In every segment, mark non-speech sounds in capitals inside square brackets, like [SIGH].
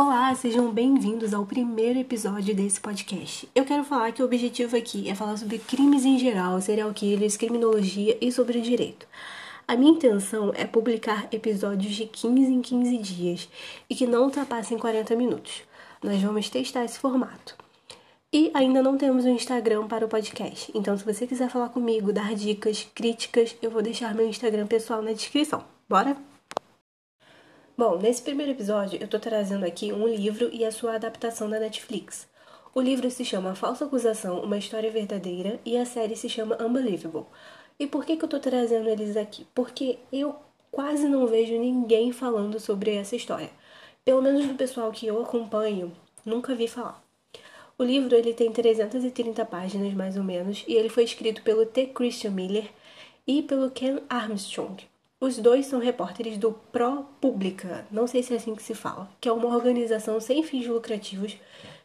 Olá, sejam bem-vindos ao primeiro episódio desse podcast. Eu quero falar que o objetivo aqui é falar sobre crimes em geral, serial killers, criminologia e sobre o direito. A minha intenção é publicar episódios de 15 em 15 dias e que não ultrapassem 40 minutos. Nós vamos testar esse formato. E ainda não temos um Instagram para o podcast, então se você quiser falar comigo, dar dicas, críticas, eu vou deixar meu Instagram pessoal na descrição. Bora? Bom, nesse primeiro episódio eu tô trazendo aqui um livro e a sua adaptação da Netflix. O livro se chama Falsa Acusação, Uma História Verdadeira e a série se chama Unbelievable. E por que, que eu tô trazendo eles aqui? Porque eu quase não vejo ninguém falando sobre essa história. Pelo menos do pessoal que eu acompanho, nunca vi falar. O livro ele tem 330 páginas mais ou menos e ele foi escrito pelo T. Christian Miller e pelo Ken Armstrong. Os dois são repórteres do ProPublica, não sei se é assim que se fala, que é uma organização sem fins lucrativos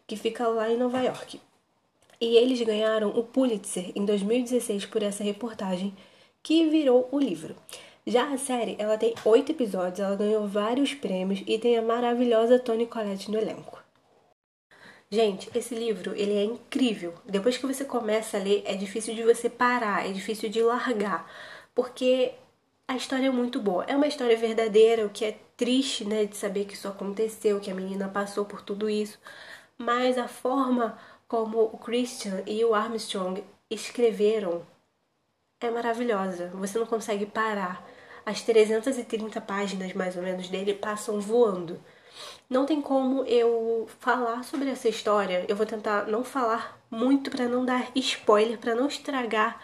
que fica lá em Nova York. E eles ganharam o Pulitzer em 2016 por essa reportagem, que virou o livro. Já a série, ela tem oito episódios, ela ganhou vários prêmios e tem a maravilhosa Toni Collette no elenco. Gente, esse livro, ele é incrível. Depois que você começa a ler, é difícil de você parar, é difícil de largar, porque a história é muito boa. É uma história verdadeira, o que é triste, né, de saber que isso aconteceu, que a menina passou por tudo isso. Mas a forma como o Christian e o Armstrong escreveram é maravilhosa. Você não consegue parar. As 330 páginas, mais ou menos, dele passam voando. Não tem como eu falar sobre essa história. Eu vou tentar não falar muito para não dar spoiler, para não estragar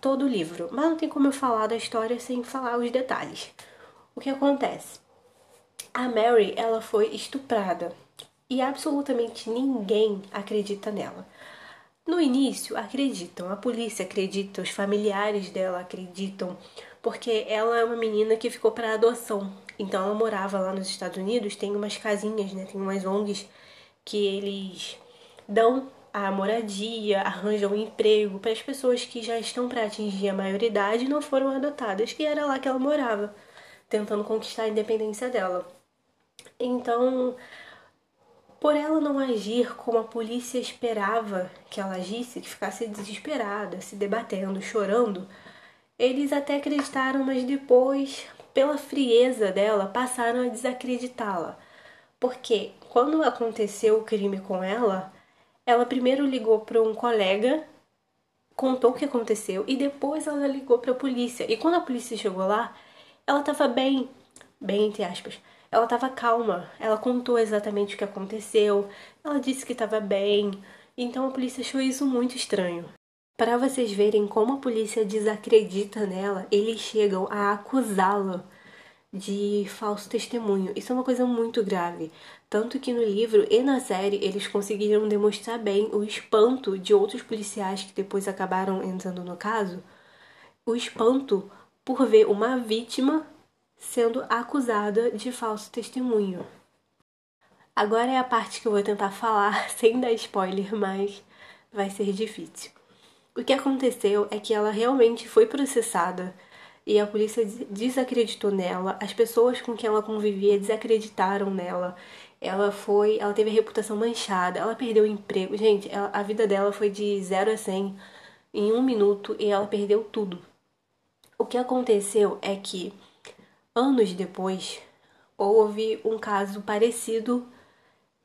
todo o livro, mas não tem como eu falar da história sem falar os detalhes. O que acontece? A Mary, ela foi estuprada e absolutamente ninguém acredita nela. No início, acreditam, a polícia acredita, os familiares dela acreditam, porque ela é uma menina que ficou para adoção. Então ela morava lá nos Estados Unidos, tem umas casinhas, né, tem umas ONGs que eles dão a moradia, arranjam um emprego para as pessoas que já estão para atingir a maioridade e não foram adotadas, que era lá que ela morava, tentando conquistar a independência dela. Então, por ela não agir como a polícia esperava que ela agisse, que ficasse desesperada, se debatendo, chorando, eles até acreditaram, mas depois, pela frieza dela, passaram a desacreditá-la. Porque quando aconteceu o crime com ela, ela primeiro ligou para um colega, contou o que aconteceu e depois ela ligou para a polícia. E quando a polícia chegou lá, ela estava bem, bem entre aspas. Ela estava calma. Ela contou exatamente o que aconteceu. Ela disse que estava bem. Então a polícia achou isso muito estranho. Para vocês verem como a polícia desacredita nela, eles chegam a acusá-la de falso testemunho. Isso é uma coisa muito grave. Tanto que no livro e na série eles conseguiram demonstrar bem o espanto de outros policiais que depois acabaram entrando no caso, o espanto por ver uma vítima sendo acusada de falso testemunho. Agora é a parte que eu vou tentar falar [LAUGHS] sem dar spoiler, mas vai ser difícil. O que aconteceu é que ela realmente foi processada e a polícia desacreditou nela, as pessoas com quem ela convivia desacreditaram nela. Ela foi, ela teve a reputação manchada, ela perdeu o emprego. Gente, ela, a vida dela foi de 0 a 100 em um minuto e ela perdeu tudo. O que aconteceu é que anos depois houve um caso parecido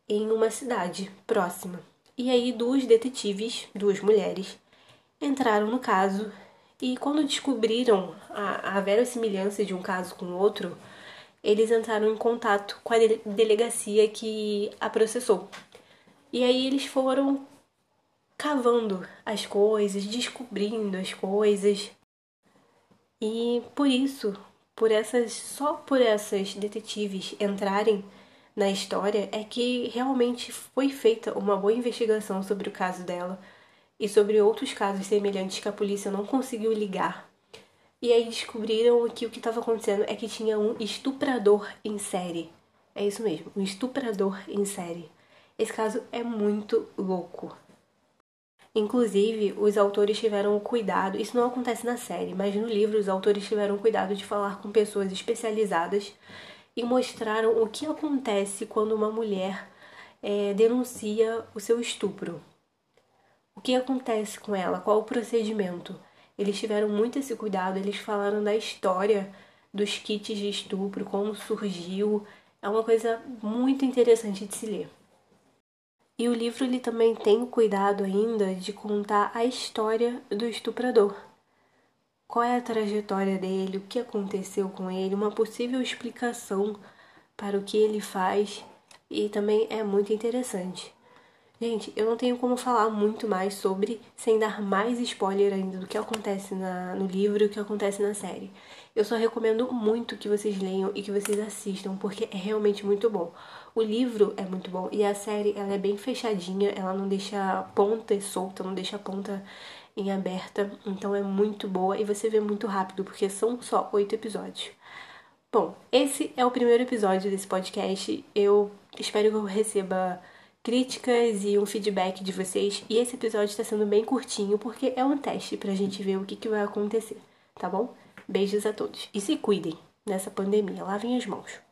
em uma cidade próxima. E aí duas detetives, duas mulheres, entraram no caso e quando descobriram a, a verossimilhança de um caso com o outro, eles entraram em contato com a delegacia que a processou. E aí eles foram cavando as coisas, descobrindo as coisas. E por isso, por essas só por essas detetives entrarem na história é que realmente foi feita uma boa investigação sobre o caso dela e sobre outros casos semelhantes que a polícia não conseguiu ligar. E aí descobriram que o que estava acontecendo é que tinha um estuprador em série. É isso mesmo, um estuprador em série. Esse caso é muito louco. Inclusive, os autores tiveram o cuidado, isso não acontece na série, mas no livro os autores tiveram cuidado de falar com pessoas especializadas e mostraram o que acontece quando uma mulher é, denuncia o seu estupro. O que acontece com ela? Qual o procedimento? Eles tiveram muito esse cuidado, eles falaram da história dos kits de estupro, como surgiu. É uma coisa muito interessante de se ler. E o livro ele também tem o cuidado ainda de contar a história do estuprador. Qual é a trajetória dele, o que aconteceu com ele, uma possível explicação para o que ele faz e também é muito interessante. Gente, eu não tenho como falar muito mais sobre sem dar mais spoiler ainda do que acontece na, no livro e o que acontece na série. Eu só recomendo muito que vocês leiam e que vocês assistam, porque é realmente muito bom. O livro é muito bom e a série ela é bem fechadinha, ela não deixa ponta solta, não deixa ponta em aberta, então é muito boa e você vê muito rápido, porque são só oito episódios. Bom, esse é o primeiro episódio desse podcast. Eu espero que eu receba críticas e um feedback de vocês. E esse episódio está sendo bem curtinho porque é um teste pra gente ver o que, que vai acontecer, tá bom? Beijos a todos. E se cuidem nessa pandemia. Lavem as mãos.